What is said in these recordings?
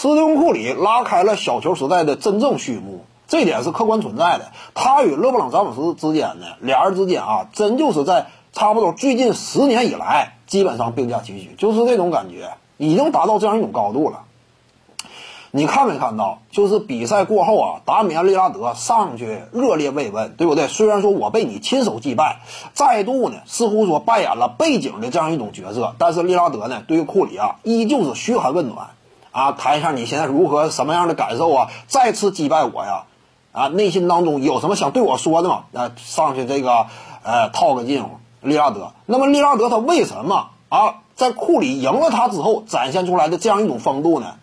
斯蒂芬库里拉开了小球时代的真正序幕，这点是客观存在的。他与勒布朗詹姆斯之间呢，俩人之间啊，真就是在差不多最近十年以来，基本上并驾齐驱，就是这种感觉，已经达到这样一种高度了。你看没看到？就是比赛过后啊，达米安·利拉德上去热烈慰问，对不对？虽然说我被你亲手击败，再度呢似乎说扮演了背景的这样一种角色，但是利拉德呢对于库里啊依旧是嘘寒问暖啊，谈一下你现在如何什么样的感受啊？再次击败我呀，啊，内心当中有什么想对我说的吗？啊，上去这个呃套个近乎，利拉德。那么利拉德他为什么啊在库里赢了他之后展现出来的这样一种风度呢？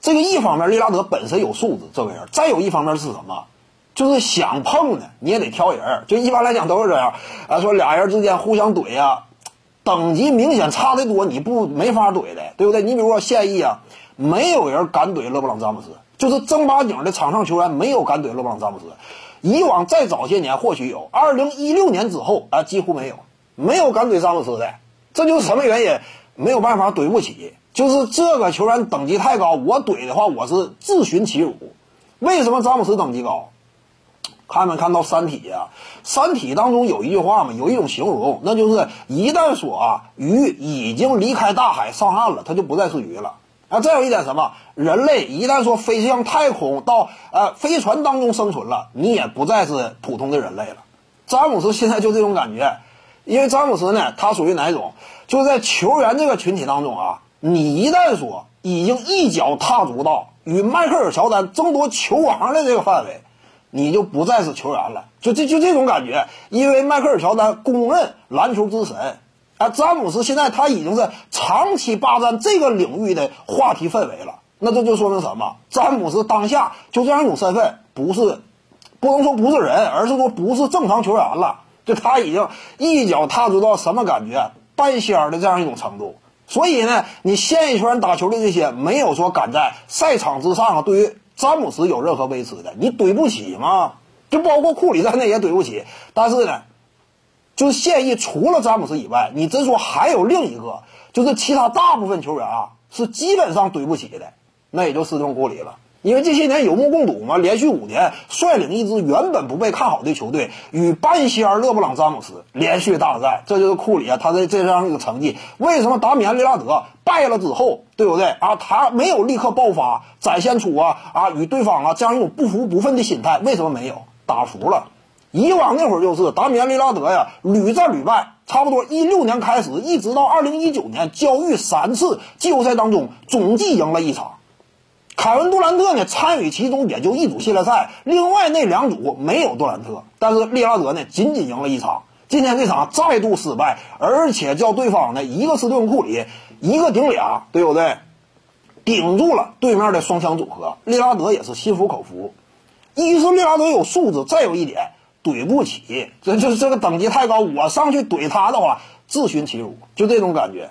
这个一方面，利拉德本身有素质，这个人；再有一方面是什么？就是想碰呢，你也得挑人。就一般来讲都是这样啊，说俩人之间互相怼呀，等级明显差的多，你不没法怼的，对不对？你比如说现役啊，没有人敢怼勒布朗詹姆斯，就是正八经的场上球员没有敢怼勒布朗詹姆斯。以往再早些年或许有，二零一六年之后啊几乎没有，没有敢怼詹姆斯的。这就是什么原因？没有办法怼不起。就是这个球员等级太高，我怼的话我是自寻其辱。为什么詹姆斯等级高？看没看到《三体》呀？《三体》当中有一句话嘛，有一种形容，那就是一旦说啊鱼已经离开大海上岸了，它就不再是鱼了。啊，再有一点什么？人类一旦说飞向太空，到呃飞船当中生存了，你也不再是普通的人类了。詹姆斯现在就这种感觉，因为詹姆斯呢，他属于哪种？就在球员这个群体当中啊。你一旦说已经一脚踏足到与迈克尔乔丹争夺球王的这个范围，你就不再是球员了，就这就这种感觉。因为迈克尔乔丹公认篮球之神，啊，詹姆斯现在他已经是长期霸占这个领域的话题氛围了。那这就说明什么？詹姆斯当下就这样一种身份，不是不能说不是人，而是说不是正常球员了。就他已经一脚踏足到什么感觉？半仙儿的这样一种程度。所以呢，你现役球员打球的这些，没有说敢在赛场之上啊，对于詹姆斯有任何维持的，你怼不起吗？就包括库里在内也怼不起。但是呢，就是现役除了詹姆斯以外，你真说还有另一个，就是其他大部分球员啊，是基本上怼不起的，那也就斯通库里了。因为这些年有目共睹嘛，连续五年率领一支原本不被看好的球队，与半仙儿勒布朗詹姆斯连续大战，这就是库里啊，他的这样一个成绩。为什么达米安利拉德败了之后，对不对啊？他没有立刻爆发，展现出啊啊与对方啊这样一种不服不忿的心态？为什么没有？打服了。以往那会儿就是达米安利拉德呀，屡战屡败，差不多一六年开始，一直到二零一九年，交遇三次季后赛当中，总计赢了一场。凯文杜兰特呢参与其中也就一组系列赛，另外那两组没有杜兰特，但是利拉德呢仅仅赢了一场。今天这场再度失败，而且叫对方呢一个斯顿库里，一个顶俩，对不对？顶住了对面的双枪组合，利拉德也是心服口服。一是利拉德有素质，再有一点怼不起，这就是这个等级太高，我上去怼他的话自寻其辱，就这种感觉。